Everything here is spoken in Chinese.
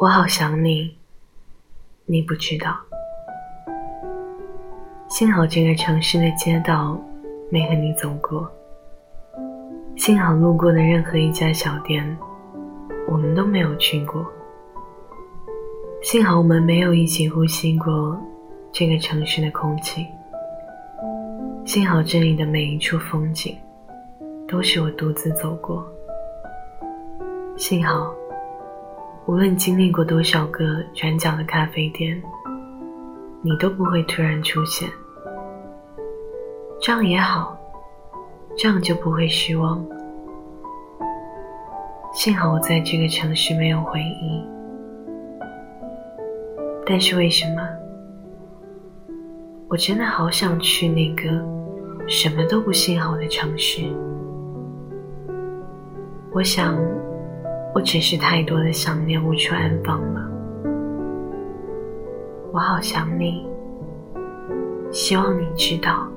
我好想你，你不知道。幸好这个城市的街道没和你走过，幸好路过的任何一家小店，我们都没有去过。幸好我们没有一起呼吸过这个城市的空气。幸好这里的每一处风景，都是我独自走过。幸好。无论经历过多少个转角的咖啡店，你都不会突然出现。这样也好，这样就不会失望。幸好我在这个城市没有回忆，但是为什么？我真的好想去那个什么都不幸好的城市。我想。我只是太多的想念无处安放了，我好想你，希望你知道。